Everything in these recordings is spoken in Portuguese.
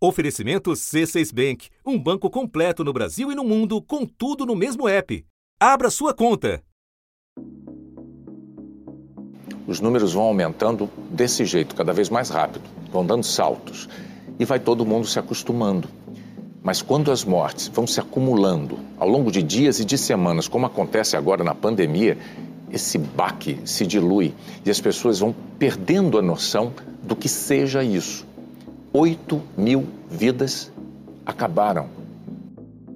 Oferecimento C6 Bank, um banco completo no Brasil e no mundo, com tudo no mesmo app. Abra sua conta. Os números vão aumentando desse jeito, cada vez mais rápido, vão dando saltos. E vai todo mundo se acostumando. Mas quando as mortes vão se acumulando ao longo de dias e de semanas, como acontece agora na pandemia, esse baque se dilui e as pessoas vão perdendo a noção do que seja isso. 8 mil vidas acabaram.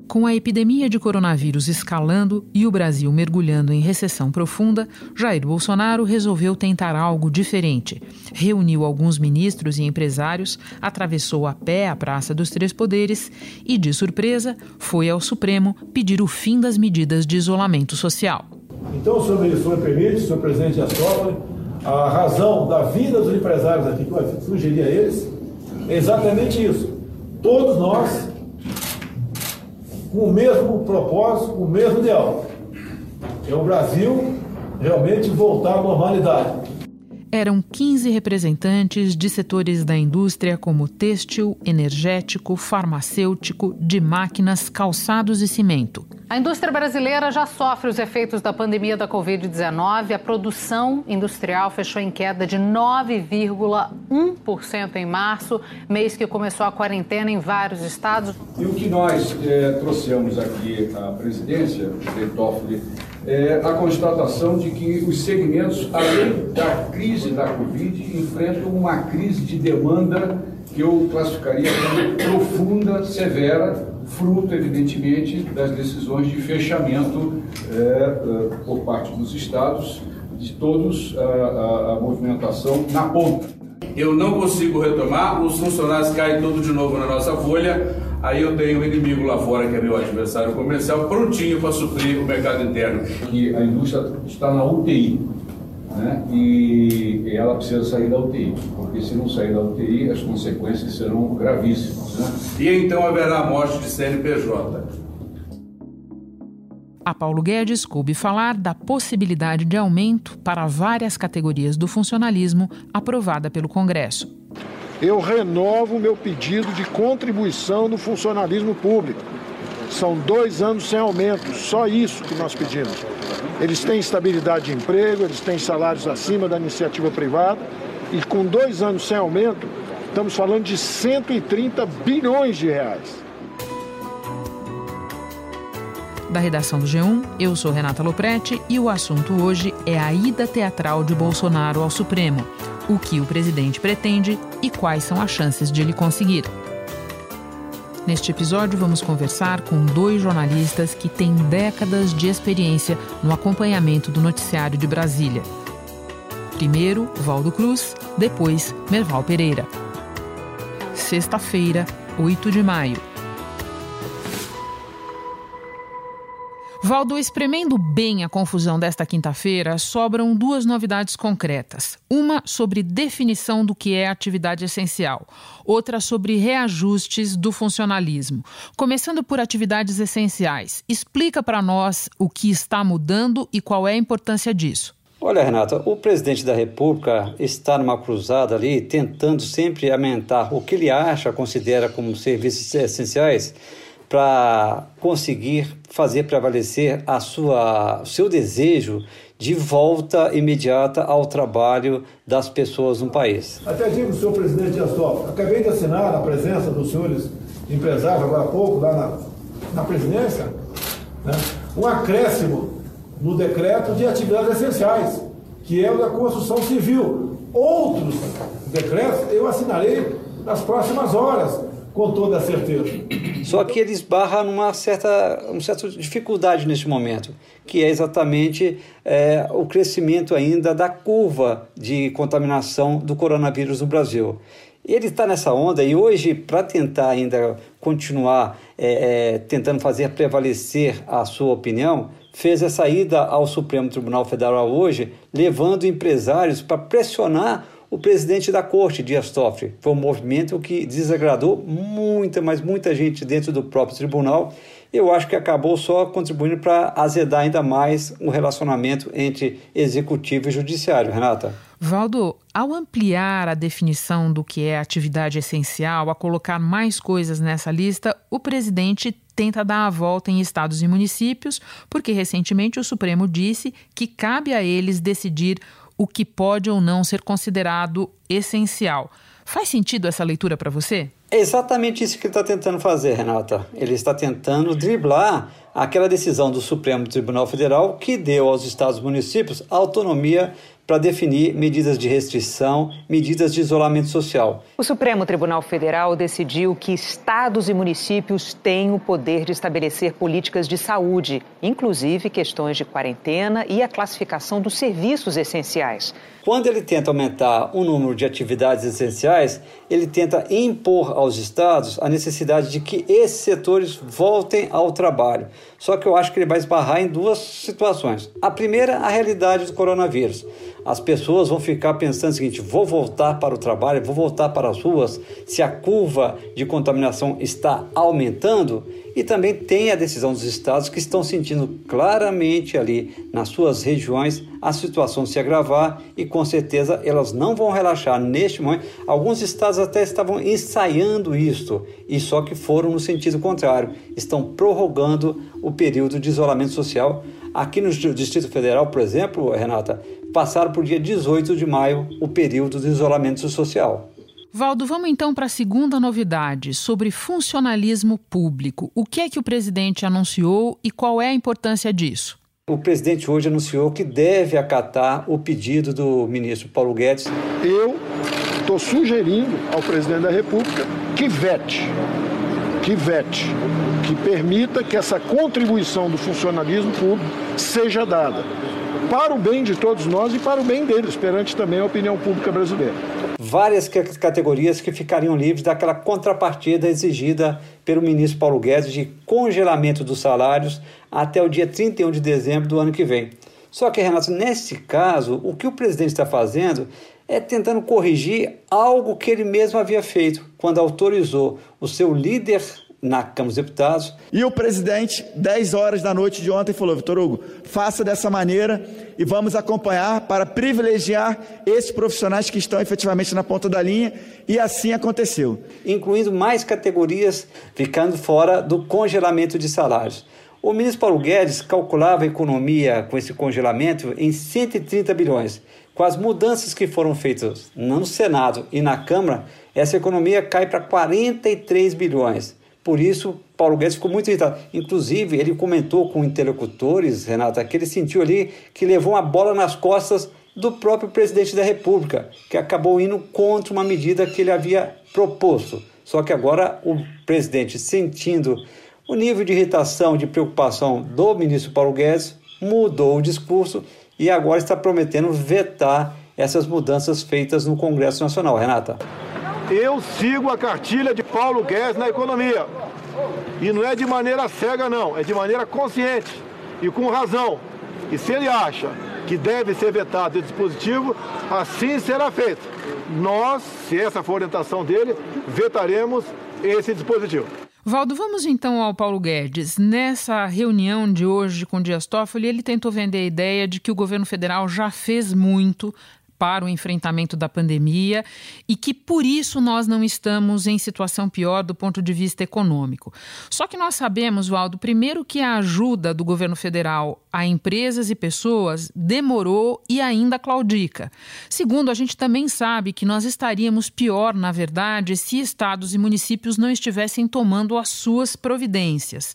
Com a epidemia de coronavírus escalando e o Brasil mergulhando em recessão profunda, Jair Bolsonaro resolveu tentar algo diferente. Reuniu alguns ministros e empresários, atravessou a pé a Praça dos Três Poderes e, de surpresa, foi ao Supremo pedir o fim das medidas de isolamento social. Então, o senhor, o senhor permite, senhor presidente Astófoli, a razão da vida dos empresários aqui, que eu sugeri a eles, exatamente isso. Todos nós, com o mesmo propósito, com o mesmo ideal. É o Brasil realmente voltar à normalidade eram 15 representantes de setores da indústria como têxtil, energético, farmacêutico, de máquinas, calçados e cimento. A indústria brasileira já sofre os efeitos da pandemia da Covid-19. A produção industrial fechou em queda de 9,1% em março, mês que começou a quarentena em vários estados. E o que nós é, trouxemos aqui à presidência, presidente Toffoli, é, a constatação de que os segmentos, além da crise da Covid, enfrentam uma crise de demanda que eu classificaria como profunda, severa, fruto, evidentemente, das decisões de fechamento é, é, por parte dos estados, de todos a, a, a movimentação na ponta. Eu não consigo retomar, os funcionários caem tudo de novo na nossa folha, Aí eu tenho um inimigo lá fora, que é meu adversário comercial, prontinho para suprir o mercado interno. Que a indústria está na UTI, né? e ela precisa sair da UTI, porque se não sair da UTI, as consequências serão gravíssimas. Né? E então haverá a morte de CNPJ. A Paulo Guedes coube falar da possibilidade de aumento para várias categorias do funcionalismo aprovada pelo Congresso eu renovo o meu pedido de contribuição no funcionalismo público. São dois anos sem aumento, só isso que nós pedimos. Eles têm estabilidade de emprego, eles têm salários acima da iniciativa privada e com dois anos sem aumento, estamos falando de 130 bilhões de reais. Da redação do G1, eu sou Renata Loprete e o assunto hoje é a ida teatral de Bolsonaro ao Supremo o que o presidente pretende e quais são as chances de ele conseguir. Neste episódio, vamos conversar com dois jornalistas que têm décadas de experiência no acompanhamento do noticiário de Brasília. Primeiro, Valdo Cruz, depois, Merval Pereira. Sexta-feira, 8 de maio. Valdo, espremendo bem a confusão desta quinta-feira, sobram duas novidades concretas. Uma sobre definição do que é atividade essencial, outra sobre reajustes do funcionalismo. Começando por atividades essenciais, explica para nós o que está mudando e qual é a importância disso. Olha, Renata, o presidente da República está numa cruzada ali, tentando sempre aumentar o que ele acha, considera como serviços essenciais para conseguir fazer prevalecer a sua, o seu desejo de volta imediata ao trabalho das pessoas no país. Até digo, senhor presidente Dias acabei de assinar a presença dos senhores empresários agora há pouco, lá na, na presidência, né, um acréscimo no decreto de atividades essenciais, que é o da construção civil. Outros decretos eu assinarei nas próximas horas, com toda certeza. Só que ele esbarra numa certa, uma certa dificuldade neste momento, que é exatamente é, o crescimento ainda da curva de contaminação do coronavírus no Brasil. Ele está nessa onda e hoje, para tentar ainda continuar é, é, tentando fazer prevalecer a sua opinião, fez essa ida ao Supremo Tribunal Federal hoje, levando empresários para pressionar o presidente da corte, Dias Toffoli. Foi um movimento que desagradou muita, mas muita gente dentro do próprio tribunal. Eu acho que acabou só contribuindo para azedar ainda mais o relacionamento entre executivo e judiciário, Renata. Valdo, ao ampliar a definição do que é atividade essencial, a colocar mais coisas nessa lista, o presidente tenta dar a volta em estados e municípios, porque recentemente o Supremo disse que cabe a eles decidir o que pode ou não ser considerado essencial. Faz sentido essa leitura para você? É exatamente isso que ele está tentando fazer, Renata. Ele está tentando driblar aquela decisão do Supremo Tribunal Federal que deu aos estados e municípios autonomia para definir medidas de restrição, medidas de isolamento social. O Supremo Tribunal Federal decidiu que estados e municípios têm o poder de estabelecer políticas de saúde, inclusive questões de quarentena e a classificação dos serviços essenciais. Quando ele tenta aumentar o número de atividades essenciais, ele tenta impor aos estados a necessidade de que esses setores voltem ao trabalho. Só que eu acho que ele vai esbarrar em duas situações. A primeira, a realidade do coronavírus. As pessoas vão ficar pensando o seguinte: vou voltar para o trabalho, vou voltar para as ruas, se a curva de contaminação está aumentando. E também tem a decisão dos estados que estão sentindo claramente ali nas suas regiões a situação se agravar e com certeza elas não vão relaxar neste momento. Alguns estados até estavam ensaiando isto e só que foram no sentido contrário, estão prorrogando o período de isolamento social. Aqui no Distrito Federal, por exemplo, Renata, passaram por dia 18 de maio o período de isolamento social. Valdo, vamos então para a segunda novidade sobre funcionalismo público. O que é que o presidente anunciou e qual é a importância disso? O presidente hoje anunciou que deve acatar o pedido do ministro Paulo Guedes. Eu estou sugerindo ao presidente da República que vete, que vete, que permita que essa contribuição do funcionalismo público seja dada para o bem de todos nós e para o bem deles, perante também a opinião pública brasileira várias categorias que ficariam livres daquela contrapartida exigida pelo ministro Paulo Guedes de congelamento dos salários até o dia 31 de dezembro do ano que vem. Só que, Renato, nesse caso, o que o presidente está fazendo é tentando corrigir algo que ele mesmo havia feito quando autorizou o seu líder na Câmara dos Deputados. E o presidente, 10 horas da noite de ontem, falou: Vitor Hugo, faça dessa maneira e vamos acompanhar para privilegiar esses profissionais que estão efetivamente na ponta da linha. E assim aconteceu. Incluindo mais categorias ficando fora do congelamento de salários. O ministro Paulo Guedes calculava a economia com esse congelamento em 130 bilhões. Com as mudanças que foram feitas no Senado e na Câmara, essa economia cai para 43 bilhões. Por isso, Paulo Guedes ficou muito irritado. Inclusive, ele comentou com interlocutores, Renata, que ele sentiu ali que levou uma bola nas costas do próprio presidente da República, que acabou indo contra uma medida que ele havia proposto. Só que agora o presidente, sentindo o nível de irritação, de preocupação do ministro Paulo Guedes, mudou o discurso e agora está prometendo vetar essas mudanças feitas no Congresso Nacional. Renata. Eu sigo a cartilha de Paulo Guedes na economia. E não é de maneira cega, não, é de maneira consciente e com razão. E se ele acha que deve ser vetado o dispositivo, assim será feito. Nós, se essa for a orientação dele, vetaremos esse dispositivo. Valdo, vamos então ao Paulo Guedes. Nessa reunião de hoje com Dias Toffoli, ele tentou vender a ideia de que o governo federal já fez muito para o enfrentamento da pandemia e que por isso nós não estamos em situação pior do ponto de vista econômico. Só que nós sabemos, Waldo, primeiro que a ajuda do governo federal a empresas e pessoas demorou e ainda claudica. Segundo, a gente também sabe que nós estaríamos pior, na verdade, se estados e municípios não estivessem tomando as suas providências.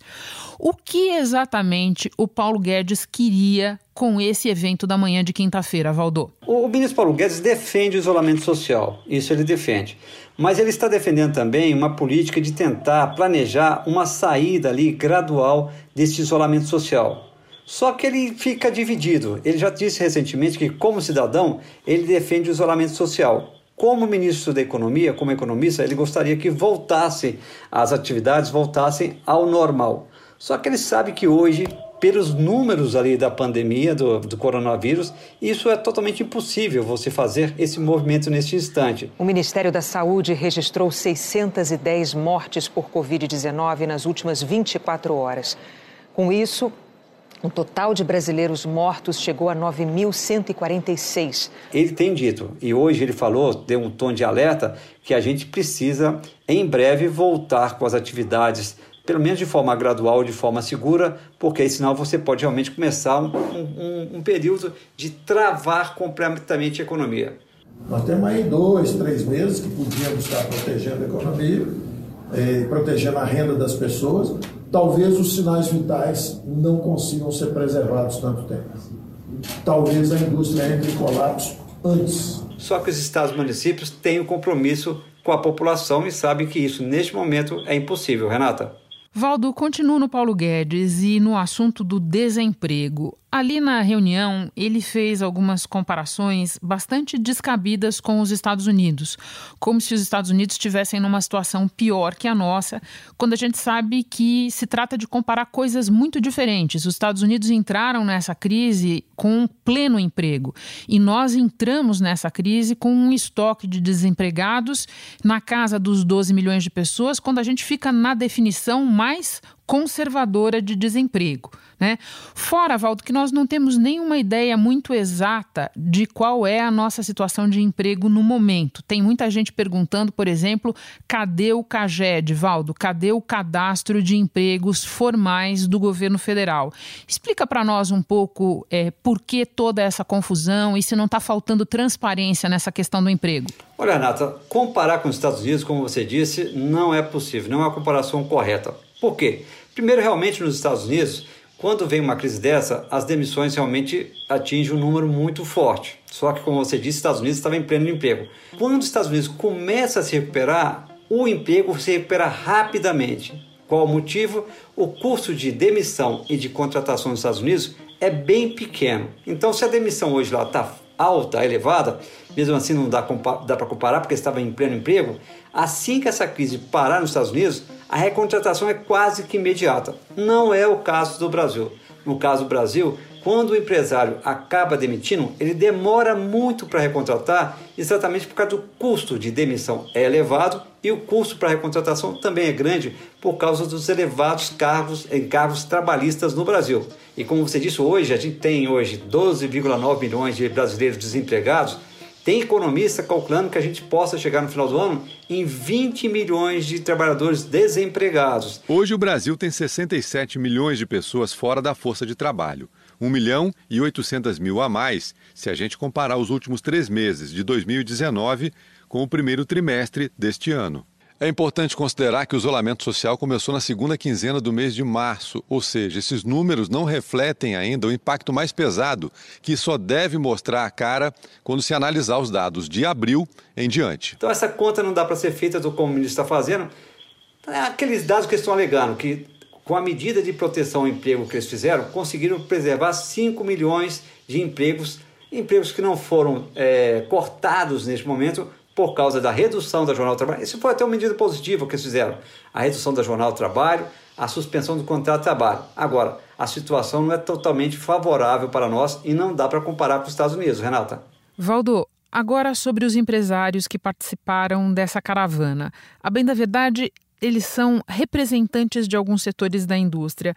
O que exatamente o Paulo Guedes queria com esse evento da manhã de quinta-feira, Valdô? O ministro Paulo Guedes defende o isolamento social, isso ele defende. Mas ele está defendendo também uma política de tentar planejar uma saída ali gradual desse isolamento social. Só que ele fica dividido. Ele já disse recentemente que, como cidadão, ele defende o isolamento social. Como ministro da Economia, como economista, ele gostaria que voltassem as atividades, voltassem ao normal. Só que ele sabe que hoje pelos números ali da pandemia do, do, coronavírus, isso é totalmente impossível você fazer esse movimento neste instante. O Ministério da Saúde registrou 610 mortes por Covid-19 nas últimas 24 horas. Com isso, O total de brasileiros mortos chegou a 9.146. Ele tem dito, e hoje ele falou, deu um tom de alerta, que a gente precisa, em breve, voltar com as atividades, pelo menos de forma gradual, de forma segura, porque aí, senão você pode realmente começar um, um, um período de travar completamente a economia. Nós temos aí dois, três meses que podíamos estar protegendo a economia, eh, protegendo a renda das pessoas, talvez os sinais vitais não consigam ser preservados tanto tempo. Talvez a indústria entre em colapso antes. Só que os estados e municípios têm um compromisso com a população e sabem que isso, neste momento, é impossível. Renata? Valdo, continua no Paulo Guedes e no assunto do desemprego. Ali na reunião, ele fez algumas comparações bastante descabidas com os Estados Unidos, como se os Estados Unidos estivessem numa situação pior que a nossa, quando a gente sabe que se trata de comparar coisas muito diferentes. Os Estados Unidos entraram nessa crise com pleno emprego e nós entramos nessa crise com um estoque de desempregados na casa dos 12 milhões de pessoas, quando a gente fica na definição mais conservadora de desemprego. Né? Fora, Valdo, que nós não temos nenhuma ideia muito exata de qual é a nossa situação de emprego no momento. Tem muita gente perguntando, por exemplo, cadê o CAGED, Valdo? Cadê o cadastro de empregos formais do governo federal? Explica para nós um pouco é, por que toda essa confusão e se não está faltando transparência nessa questão do emprego. Olha, Renata, comparar com os Estados Unidos, como você disse, não é possível, não é uma comparação correta. Por quê? Primeiro, realmente nos Estados Unidos, quando vem uma crise dessa, as demissões realmente atingem um número muito forte. Só que, como você disse, os Estados Unidos estava em pleno emprego. Quando os Estados Unidos começa a se recuperar, o emprego se recupera rapidamente. Qual o motivo? O custo de demissão e de contratação nos Estados Unidos é bem pequeno. Então, se a demissão hoje lá está alta, elevada, mesmo assim não dá, dá para comparar porque estava em pleno emprego, assim que essa crise parar nos Estados Unidos, a recontratação é quase que imediata. Não é o caso do Brasil. No caso do Brasil, quando o empresário acaba demitindo, ele demora muito para recontratar, exatamente por causa do custo de demissão é elevado e o custo para recontratação também é grande por causa dos elevados cargos encargos trabalhistas no Brasil. E como você disse hoje, a gente tem hoje 12,9 milhões de brasileiros desempregados tem economista calculando que a gente possa chegar no final do ano em 20 milhões de trabalhadores desempregados. Hoje o Brasil tem 67 milhões de pessoas fora da força de trabalho. 1 milhão e 800 mil a mais se a gente comparar os últimos três meses de 2019 com o primeiro trimestre deste ano. É importante considerar que o isolamento social começou na segunda quinzena do mês de março, ou seja, esses números não refletem ainda o impacto mais pesado, que só deve mostrar a cara quando se analisar os dados de abril em diante. Então, essa conta não dá para ser feita do como o ministro está fazendo. É aqueles dados que estão alegando, que com a medida de proteção ao emprego que eles fizeram, conseguiram preservar 5 milhões de empregos, empregos que não foram é, cortados neste momento, por causa da redução da jornada do trabalho. Isso foi até uma medida positiva que eles fizeram. A redução da jornada do trabalho, a suspensão do contrato de trabalho. Agora, a situação não é totalmente favorável para nós e não dá para comparar com os Estados Unidos, Renata. Valdo, agora sobre os empresários que participaram dessa caravana. A bem da verdade, eles são representantes de alguns setores da indústria.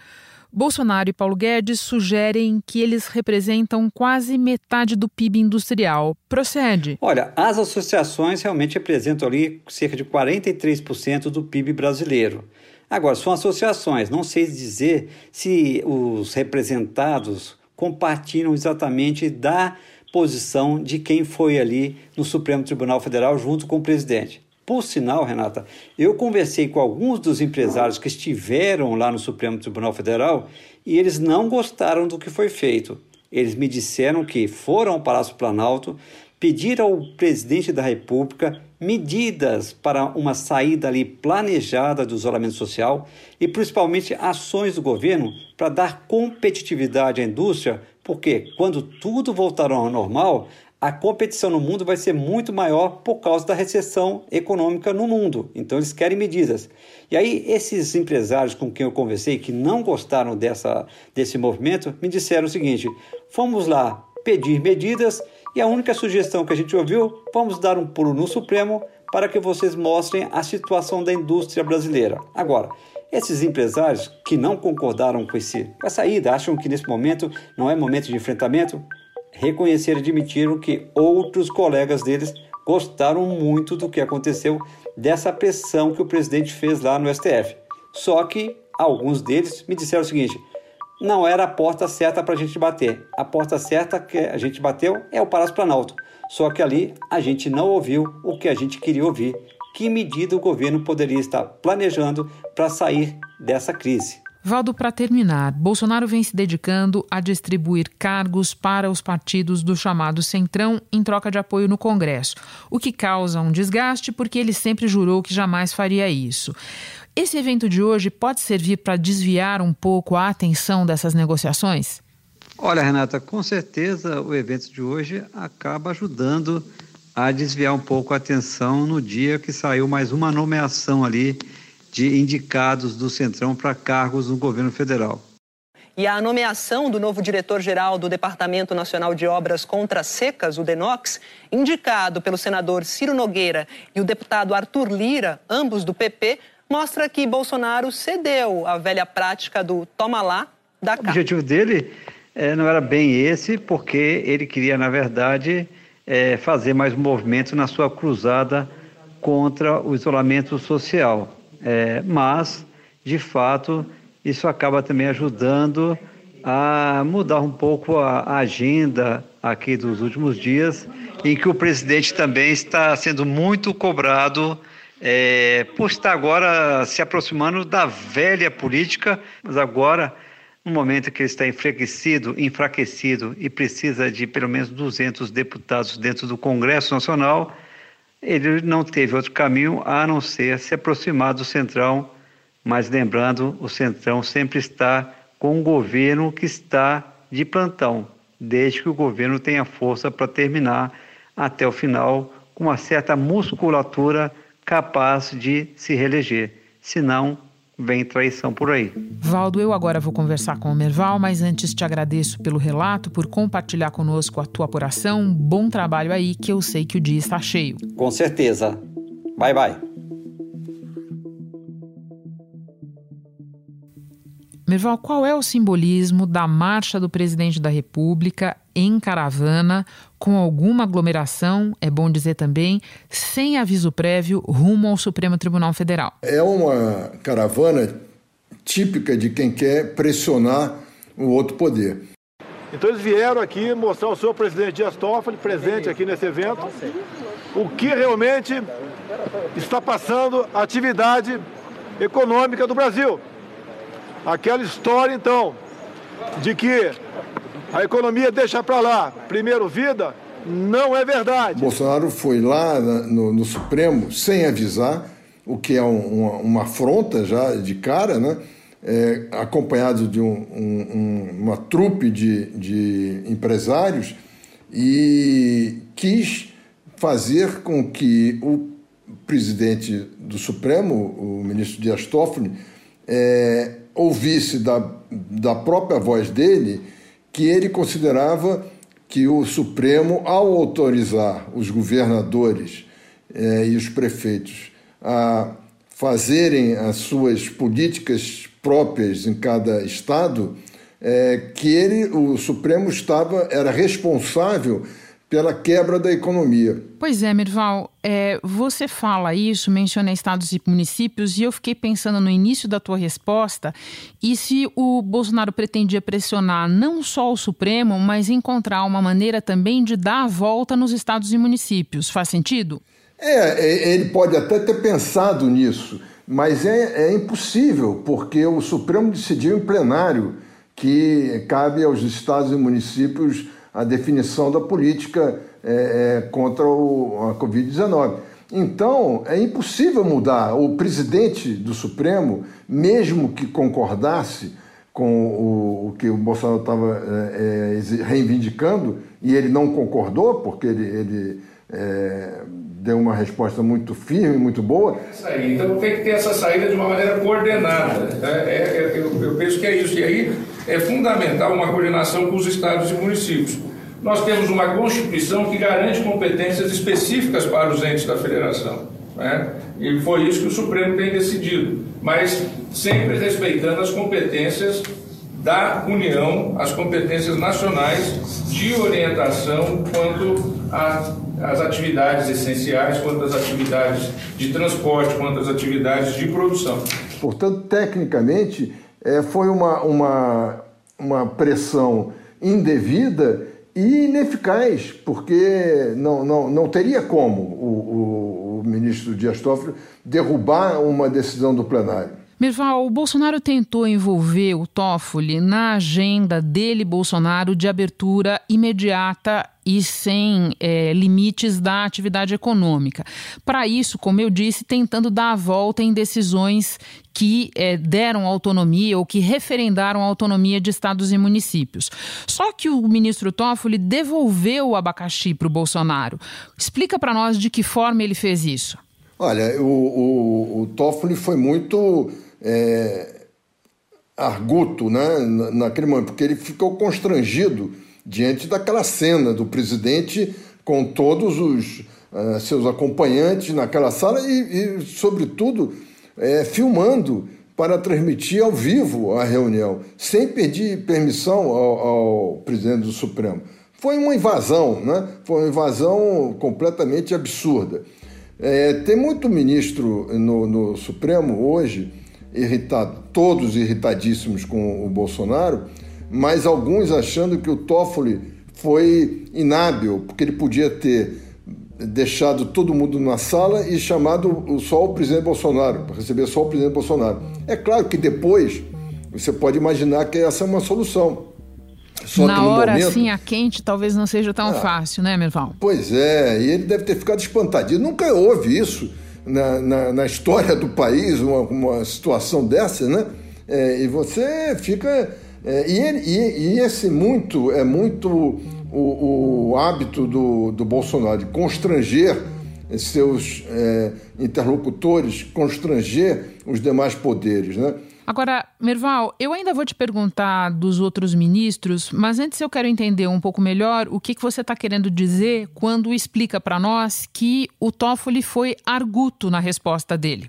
Bolsonaro e Paulo Guedes sugerem que eles representam quase metade do PIB industrial. Procede? Olha, as associações realmente representam ali cerca de 43% do PIB brasileiro. Agora, são associações, não sei dizer se os representados compartilham exatamente da posição de quem foi ali no Supremo Tribunal Federal junto com o presidente. Por sinal, Renata, eu conversei com alguns dos empresários que estiveram lá no Supremo Tribunal Federal e eles não gostaram do que foi feito. Eles me disseram que foram ao Palácio Planalto, pediram ao presidente da República medidas para uma saída ali planejada do isolamento social e principalmente ações do governo para dar competitividade à indústria, porque quando tudo voltar ao normal, a competição no mundo vai ser muito maior por causa da recessão econômica no mundo. Então eles querem medidas. E aí esses empresários com quem eu conversei que não gostaram dessa, desse movimento me disseram o seguinte: vamos lá pedir medidas e a única sugestão que a gente ouviu, vamos dar um pulo no Supremo para que vocês mostrem a situação da indústria brasileira. Agora, Esses empresários que não concordaram com, esse, com essa ida, acham que nesse momento não é momento de enfrentamento, reconheceram e admitiram que outros colegas deles gostaram muito do que aconteceu dessa pressão que o presidente fez lá no STF. Só que alguns deles me disseram o seguinte: não era a porta certa para a gente bater. A porta certa que a gente bateu é o Palácio Planalto. Só que ali a gente não ouviu o que a gente queria ouvir. Que medida o governo poderia estar planejando para sair dessa crise? Valdo, para terminar, Bolsonaro vem se dedicando a distribuir cargos para os partidos do chamado Centrão em troca de apoio no Congresso, o que causa um desgaste porque ele sempre jurou que jamais faria isso. Esse evento de hoje pode servir para desviar um pouco a atenção dessas negociações? Olha, Renata, com certeza o evento de hoje acaba ajudando a desviar um pouco a atenção no dia que saiu mais uma nomeação ali de indicados do Centrão para cargos no governo federal. E a nomeação do novo diretor-geral do Departamento Nacional de Obras Contra Secas, o DENOX, indicado pelo senador Ciro Nogueira e o deputado Arthur Lira, ambos do PP, mostra que Bolsonaro cedeu à velha prática do toma lá, da cá. O objetivo dele é, não era bem esse, porque ele queria, na verdade, é, fazer mais movimento na sua cruzada contra o isolamento social. É, mas, de fato, isso acaba também ajudando a mudar um pouco a agenda aqui dos últimos dias, em que o presidente também está sendo muito cobrado é, por estar agora se aproximando da velha política, mas agora, no momento que ele está enfraquecido, enfraquecido e precisa de pelo menos 200 deputados dentro do Congresso Nacional, ele não teve outro caminho a não ser se aproximar do Centrão, mas lembrando, o Centrão sempre está com um governo que está de plantão, desde que o governo tenha força para terminar até o final com uma certa musculatura capaz de se reeleger. Senão, vem traição por aí. Valdo, eu agora vou conversar com o Merval, mas antes te agradeço pelo relato, por compartilhar conosco a tua apuração. Bom trabalho aí, que eu sei que o dia está cheio. Com certeza. Bye, bye. Merval, qual é o simbolismo da marcha do presidente da República em caravana, com alguma aglomeração, é bom dizer também, sem aviso prévio, rumo ao Supremo Tribunal Federal? É uma caravana típica de quem quer pressionar o outro poder. Então eles vieram aqui mostrar ao senhor presidente Dias Toffoli, presente aqui nesse evento, o que realmente está passando a atividade econômica do Brasil. Aquela história, então, de que a economia deixa para lá, primeiro vida, não é verdade. Bolsonaro foi lá no, no Supremo sem avisar, o que é um, uma, uma, afronta já de cara, né? É, acompanhado de um, um, uma trupe de, de empresários e quis fazer com que o presidente do Supremo, o ministro Dias Toffoli, é, ouvisse da, da própria voz dele que ele considerava que o Supremo, ao autorizar os governadores eh, e os prefeitos a fazerem as suas políticas próprias em cada estado, eh, que ele, o Supremo estava era responsável pela quebra da economia. Pois é, Mirval, é, você fala isso, menciona estados e municípios, e eu fiquei pensando no início da tua resposta, e se o Bolsonaro pretendia pressionar não só o Supremo, mas encontrar uma maneira também de dar a volta nos estados e municípios. Faz sentido? É, é ele pode até ter pensado nisso, mas é, é impossível, porque o Supremo decidiu em plenário que cabe aos estados e municípios a definição da política é, é, contra o, a Covid-19. Então, é impossível mudar. O presidente do Supremo, mesmo que concordasse com o, o que o Bolsonaro estava é, é reivindicando, e ele não concordou, porque ele, ele é, deu uma resposta muito firme, muito boa. Então tem que ter essa saída de uma maneira coordenada. É, é, eu, eu penso que é isso. E aí é fundamental uma coordenação com os estados e municípios. Nós temos uma Constituição que garante competências específicas para os entes da federação. Né? E foi isso que o Supremo tem decidido. mas sempre respeitando as competências da União, as competências nacionais de orientação quanto às atividades essenciais, quanto às atividades de transporte, quanto às atividades de produção. Portanto, tecnicamente, é, foi uma, uma, uma pressão indevida e ineficaz, porque não, não, não teria como o, o, o ministro Dias Toffoli derrubar uma decisão do plenário. Merval, o Bolsonaro tentou envolver o Toffoli na agenda dele, Bolsonaro, de abertura imediata e sem é, limites da atividade econômica. Para isso, como eu disse, tentando dar a volta em decisões que é, deram autonomia ou que referendaram a autonomia de estados e municípios. Só que o ministro Toffoli devolveu o abacaxi para o Bolsonaro. Explica para nós de que forma ele fez isso. Olha, o, o, o Toffoli foi muito é, arguto né, naquele momento, porque ele ficou constrangido diante daquela cena do presidente com todos os uh, seus acompanhantes naquela sala e, e sobretudo, é, filmando para transmitir ao vivo a reunião, sem pedir permissão ao, ao presidente do Supremo. Foi uma invasão, né? foi uma invasão completamente absurda. É, tem muito ministro no, no Supremo hoje irritado, todos irritadíssimos com o Bolsonaro, mas alguns achando que o Toffoli foi inábil, porque ele podia ter deixado todo mundo na sala e chamado só o presidente Bolsonaro, para receber só o presidente Bolsonaro. É claro que depois você pode imaginar que essa é uma solução. Só Na hora, momento... assim, a quente, talvez não seja tão ah, fácil, né, Merval? Pois é, e ele deve ter ficado espantadinho. Nunca houve isso na, na, na história do país, uma, uma situação dessa, né? É, e você fica. É, e, ele, e, e, esse muito é muito o, o hábito do, do Bolsonaro de constranger seus é, interlocutores, constranger os demais poderes, né? Agora, Merval, eu ainda vou te perguntar dos outros ministros, mas antes eu quero entender um pouco melhor o que, que você está querendo dizer quando explica para nós que o Toffoli foi arguto na resposta dele.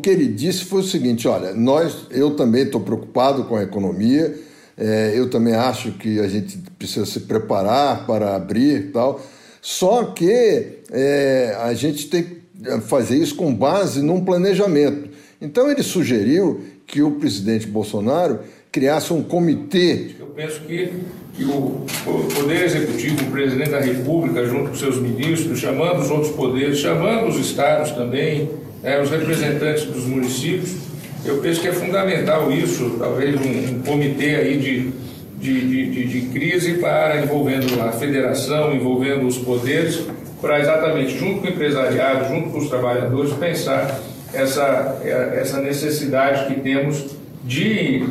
O que ele disse foi o seguinte: olha, nós, eu também estou preocupado com a economia, é, eu também acho que a gente precisa se preparar para abrir e tal, só que é, a gente tem que fazer isso com base num planejamento. Então ele sugeriu que o presidente Bolsonaro criasse um comitê. Eu penso que, que o Poder Executivo, o presidente da República, junto com seus ministros, chamando os outros poderes, chamando os estados também, né, os representantes dos municípios, eu penso que é fundamental isso, talvez um, um comitê aí de, de, de, de, crise para envolvendo a federação, envolvendo os poderes, para exatamente, junto com o empresariado, junto com os trabalhadores, pensar essa, essa necessidade que temos de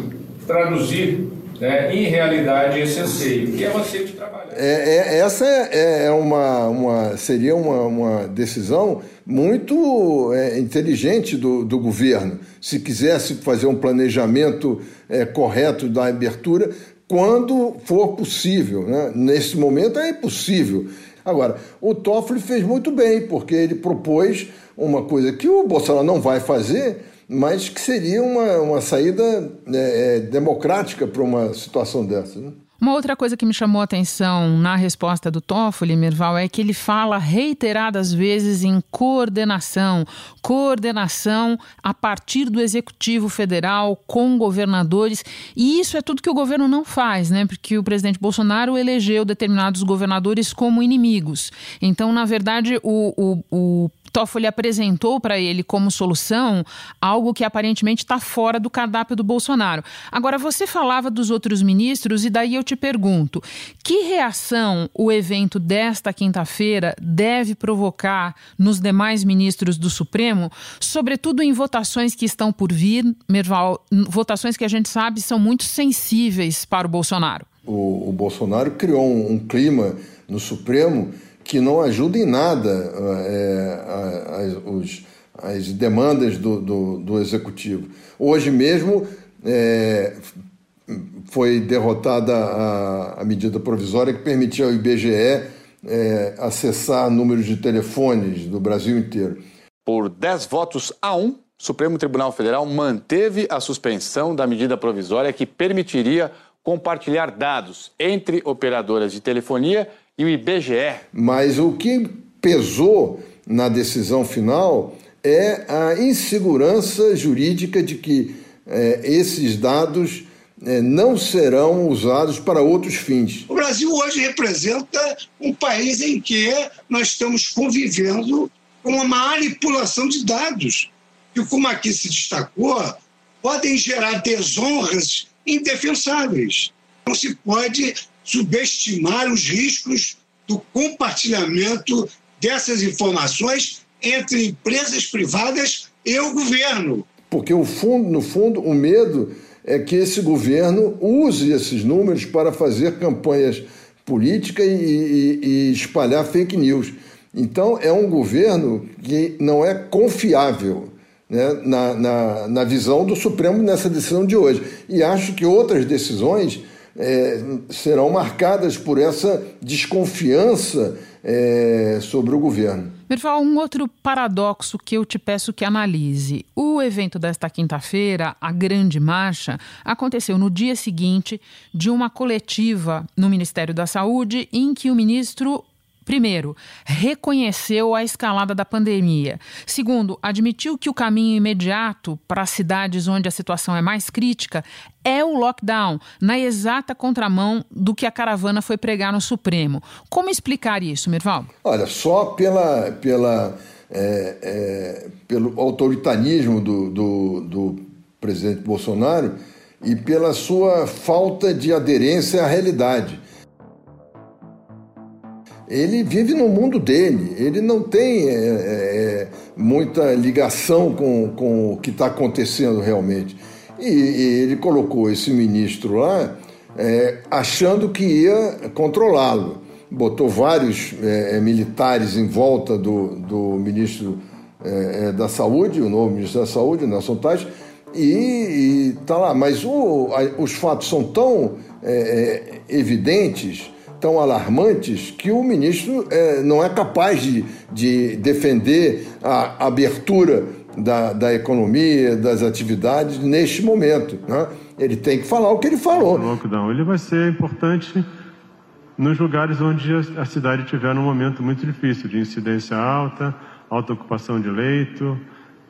traduzir né, em realidade esse anseio, que é o anseio de trabalhar. É, é, essa é, é uma, uma, seria uma, uma decisão muito é, inteligente do, do governo, se quisesse fazer um planejamento é, correto da abertura, quando for possível. Né? Nesse momento é impossível. Agora, o Toffoli fez muito bem, porque ele propôs uma coisa que o Bolsonaro não vai fazer, mas que seria uma, uma saída é, é, democrática para uma situação dessa. Né? Uma outra coisa que me chamou a atenção na resposta do Toffoli, Merval, é que ele fala reiteradas vezes em coordenação, coordenação a partir do Executivo Federal com governadores, e isso é tudo que o governo não faz, né? Porque o presidente Bolsonaro elegeu determinados governadores como inimigos. Então, na verdade, o, o, o Toffoli apresentou para ele como solução algo que aparentemente está fora do cardápio do Bolsonaro. Agora, você falava dos outros ministros, e daí eu te pergunto: que reação o evento desta quinta-feira deve provocar nos demais ministros do Supremo, sobretudo em votações que estão por vir, Merval, votações que a gente sabe são muito sensíveis para o Bolsonaro? O, o Bolsonaro criou um, um clima no Supremo que não ajuda em nada é, as, os, as demandas do, do, do, executivo. Hoje mesmo é, foi derrotada a, a, medida provisória que permitia ao IBGE é, acessar números de telefones do Brasil inteiro. Por 10 votos a 1, O Supremo Tribunal Federal manteve a suspensão da medida provisória que permitiria compartilhar dados entre operadoras de telefonia e o IBGE. Mas o que pesou na decisão final é a insegurança jurídica de que é, esses dados é, não serão usados para outros fins. O Brasil hoje representa um país em que nós estamos convivendo com uma manipulação de dados que, como aqui se destacou, podem gerar desonras indefensáveis. Não se pode subestimar os riscos do compartilhamento dessas informações entre empresas privadas e o governo. Porque o fundo, no fundo, o medo é que esse governo use esses números para fazer campanhas políticas e, e, e espalhar fake news. Então, é um governo que não é confiável né, na, na, na, visão do Supremo nessa decisão de hoje. E acho que outras decisões é, serão marcadas por essa desconfiança é, sobre o governo. Merval, um outro paradoxo que eu te peço que analise. O evento desta quinta-feira, a Grande Marcha, aconteceu no dia seguinte de uma coletiva no Ministério da Saúde em que o ministro Primeiro, reconheceu a escalada da pandemia. Segundo, admitiu que o caminho imediato para as cidades onde a situação é mais crítica é o lockdown, na exata contramão do que a caravana foi pregar no Supremo. Como explicar isso, Mirval? Olha, só pela, pela, é, é, pelo autoritarismo do, do, do presidente Bolsonaro e pela sua falta de aderência à realidade ele vive no mundo dele, ele não tem é, é, muita ligação com, com o que está acontecendo realmente. E, e, ele colocou esse ministro lá é, achando que ia controlá-lo. Botou vários é, é, militares em volta do, do ministro é, da Saúde, o novo ministro da Saúde, Nelson Tais, e está lá. Mas o, a, os fatos são tão evidentes tão alarmantes que o ministro é, não é capaz de, de defender a abertura da, da economia, das atividades neste momento. Né? Ele tem que falar o que ele falou. O lockdown ele vai ser importante nos lugares onde a cidade tiver um momento muito difícil, de incidência alta, alta ocupação de leito,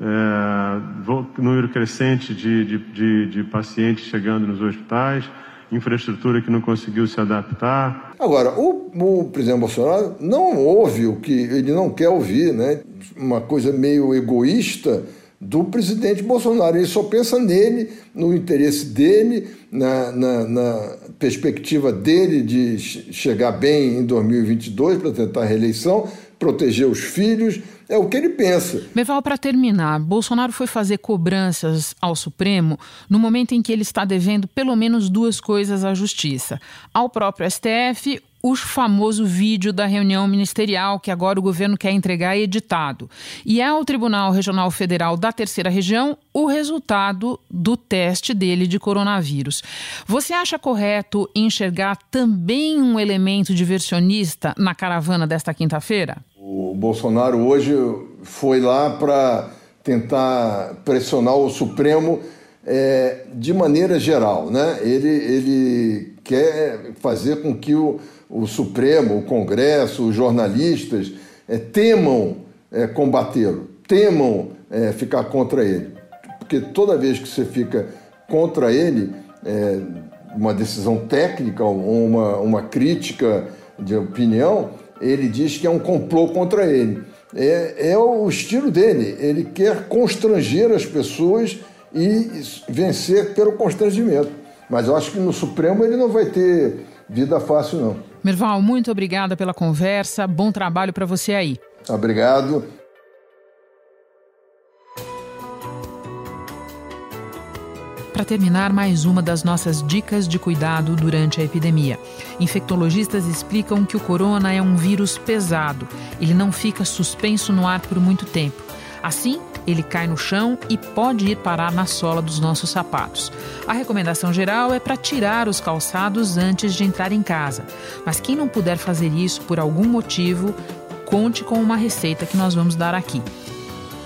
é, número crescente de, de, de, de pacientes chegando nos hospitais infraestrutura que não conseguiu se adaptar. Agora, o, o, presidente Bolsonaro não ouve o que ele não quer ouvir, né? Uma coisa meio egoísta do presidente Bolsonaro. Ele só pensa nele, no interesse dele, na, na, na perspectiva dele de chegar bem em 2022 para tentar a reeleição, proteger os filhos é o que ele pensa. Meval, para terminar, Bolsonaro foi fazer cobranças ao Supremo no momento em que ele está devendo pelo menos duas coisas à Justiça: ao próprio STF, o famoso vídeo da reunião ministerial que agora o governo quer entregar editado. E ao Tribunal Regional Federal da Terceira Região o resultado do teste dele de coronavírus. Você acha correto enxergar também um elemento diversionista na caravana desta quinta-feira? O Bolsonaro hoje foi lá para tentar pressionar o Supremo é, de maneira geral. Né? Ele, ele quer fazer com que o, o Supremo, o Congresso, os jornalistas é, temam é, combatê-lo, temam é, ficar contra ele. Porque toda vez que você fica contra ele, é, uma decisão técnica ou uma, uma crítica de opinião, ele diz que é um complô contra ele. É, é o estilo dele. Ele quer constranger as pessoas e vencer pelo constrangimento. Mas eu acho que no Supremo ele não vai ter vida fácil, não. Merval, muito obrigada pela conversa. Bom trabalho para você aí. Obrigado. Para terminar mais uma das nossas dicas de cuidado durante a epidemia. Infectologistas explicam que o corona é um vírus pesado. Ele não fica suspenso no ar por muito tempo. Assim, ele cai no chão e pode ir parar na sola dos nossos sapatos. A recomendação geral é para tirar os calçados antes de entrar em casa. Mas quem não puder fazer isso por algum motivo, conte com uma receita que nós vamos dar aqui.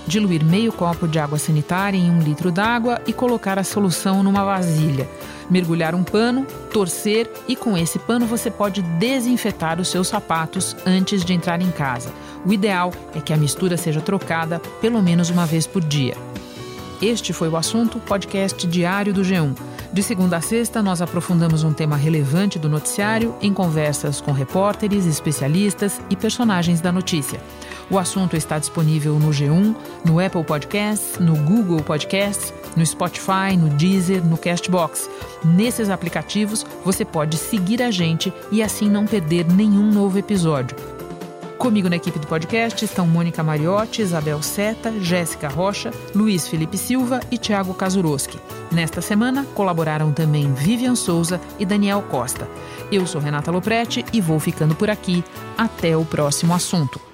Diluir meio copo de água sanitária em um litro d'água e colocar a solução numa vasilha. Mergulhar um pano, torcer e com esse pano você pode desinfetar os seus sapatos antes de entrar em casa. O ideal é que a mistura seja trocada pelo menos uma vez por dia. Este foi o assunto podcast diário do G1. De segunda a sexta, nós aprofundamos um tema relevante do noticiário em conversas com repórteres, especialistas e personagens da notícia. O assunto está disponível no G1, no Apple Podcasts, no Google Podcasts, no Spotify, no Deezer, no Castbox. Nesses aplicativos, você pode seguir a gente e assim não perder nenhum novo episódio. Comigo na equipe do podcast estão Mônica Mariotti, Isabel Seta, Jéssica Rocha, Luiz Felipe Silva e Tiago Kazuroski. Nesta semana colaboraram também Vivian Souza e Daniel Costa. Eu sou Renata Loprete e vou ficando por aqui. Até o próximo assunto.